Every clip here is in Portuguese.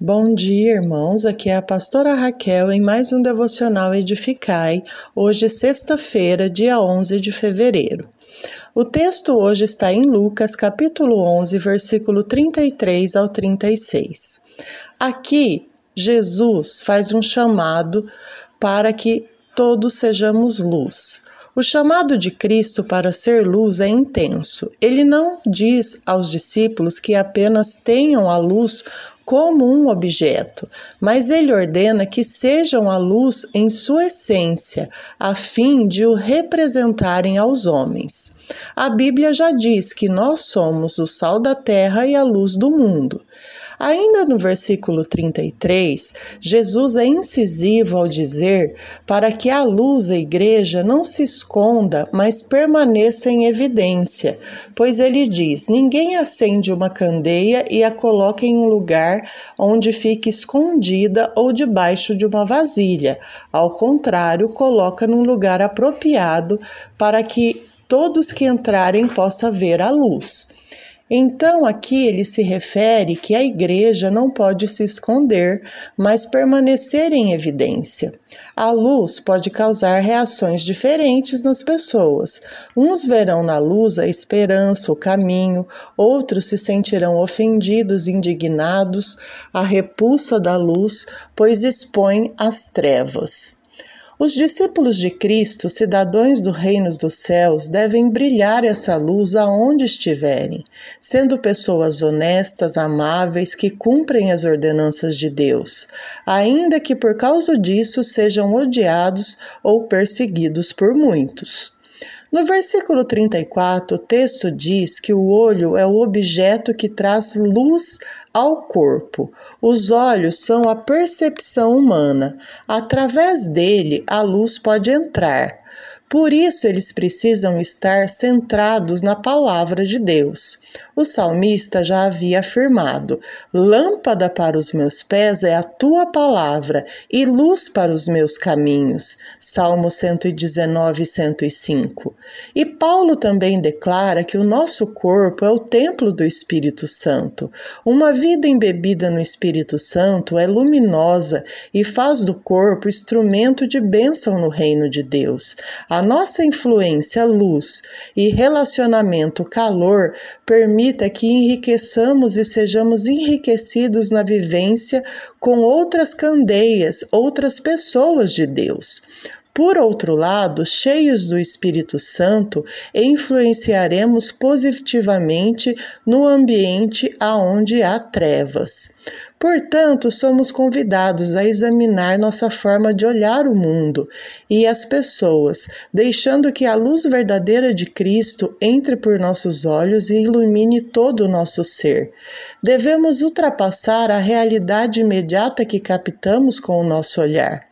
Bom dia, irmãos. Aqui é a pastora Raquel em mais um devocional Edificai, hoje, sexta-feira, dia 11 de fevereiro. O texto hoje está em Lucas, capítulo 11, versículo 33 ao 36. Aqui, Jesus faz um chamado para que todos sejamos luz. O chamado de Cristo para ser luz é intenso. Ele não diz aos discípulos que apenas tenham a luz como um objeto, mas ele ordena que sejam a luz em sua essência, a fim de o representarem aos homens. A Bíblia já diz que nós somos o sal da terra e a luz do mundo. Ainda no versículo 33, Jesus é incisivo ao dizer para que a luz da igreja não se esconda, mas permaneça em evidência, pois ele diz: Ninguém acende uma candeia e a coloca em um lugar onde fique escondida ou debaixo de uma vasilha. Ao contrário, coloca num lugar apropriado para que todos que entrarem possam ver a luz. Então, aqui ele se refere que a igreja não pode se esconder, mas permanecer em evidência. A luz pode causar reações diferentes nas pessoas. Uns verão na luz a esperança, o caminho, outros se sentirão ofendidos, indignados, a repulsa da luz, pois expõe as trevas. Os discípulos de Cristo, cidadãos do reino dos céus, devem brilhar essa luz aonde estiverem, sendo pessoas honestas, amáveis, que cumprem as ordenanças de Deus, ainda que por causa disso sejam odiados ou perseguidos por muitos. No versículo 34, o texto diz que o olho é o objeto que traz luz ao corpo. Os olhos são a percepção humana. Através dele, a luz pode entrar. Por isso, eles precisam estar centrados na palavra de Deus. O salmista já havia afirmado: Lâmpada para os meus pés é a tua palavra e luz para os meus caminhos. Salmo 119, 105. E Paulo também declara que o nosso corpo é o templo do Espírito Santo. Uma vida embebida no Espírito Santo é luminosa e faz do corpo instrumento de bênção no reino de Deus. A nossa influência, luz e relacionamento, calor, permita que enriqueçamos e sejamos enriquecidos na vivência com outras candeias, outras pessoas de Deus. Por outro lado, cheios do Espírito Santo, influenciaremos positivamente no ambiente aonde há trevas. Portanto, somos convidados a examinar nossa forma de olhar o mundo e as pessoas, deixando que a luz verdadeira de Cristo entre por nossos olhos e ilumine todo o nosso ser. Devemos ultrapassar a realidade imediata que captamos com o nosso olhar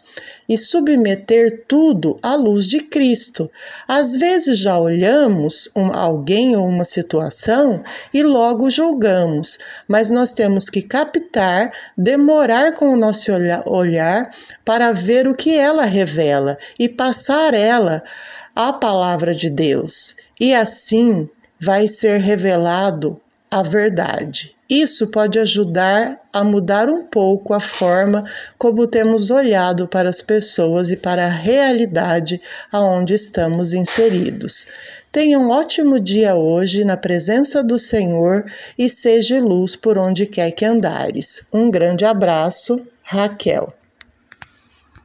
e submeter tudo à luz de Cristo. Às vezes já olhamos um, alguém ou uma situação e logo julgamos, mas nós temos que captar, demorar com o nosso olhar para ver o que ela revela e passar ela a palavra de Deus. E assim vai ser revelado a verdade. Isso pode ajudar a mudar um pouco a forma como temos olhado para as pessoas e para a realidade aonde estamos inseridos. Tenha um ótimo dia hoje na presença do Senhor e seja luz por onde quer que andares. Um grande abraço, Raquel.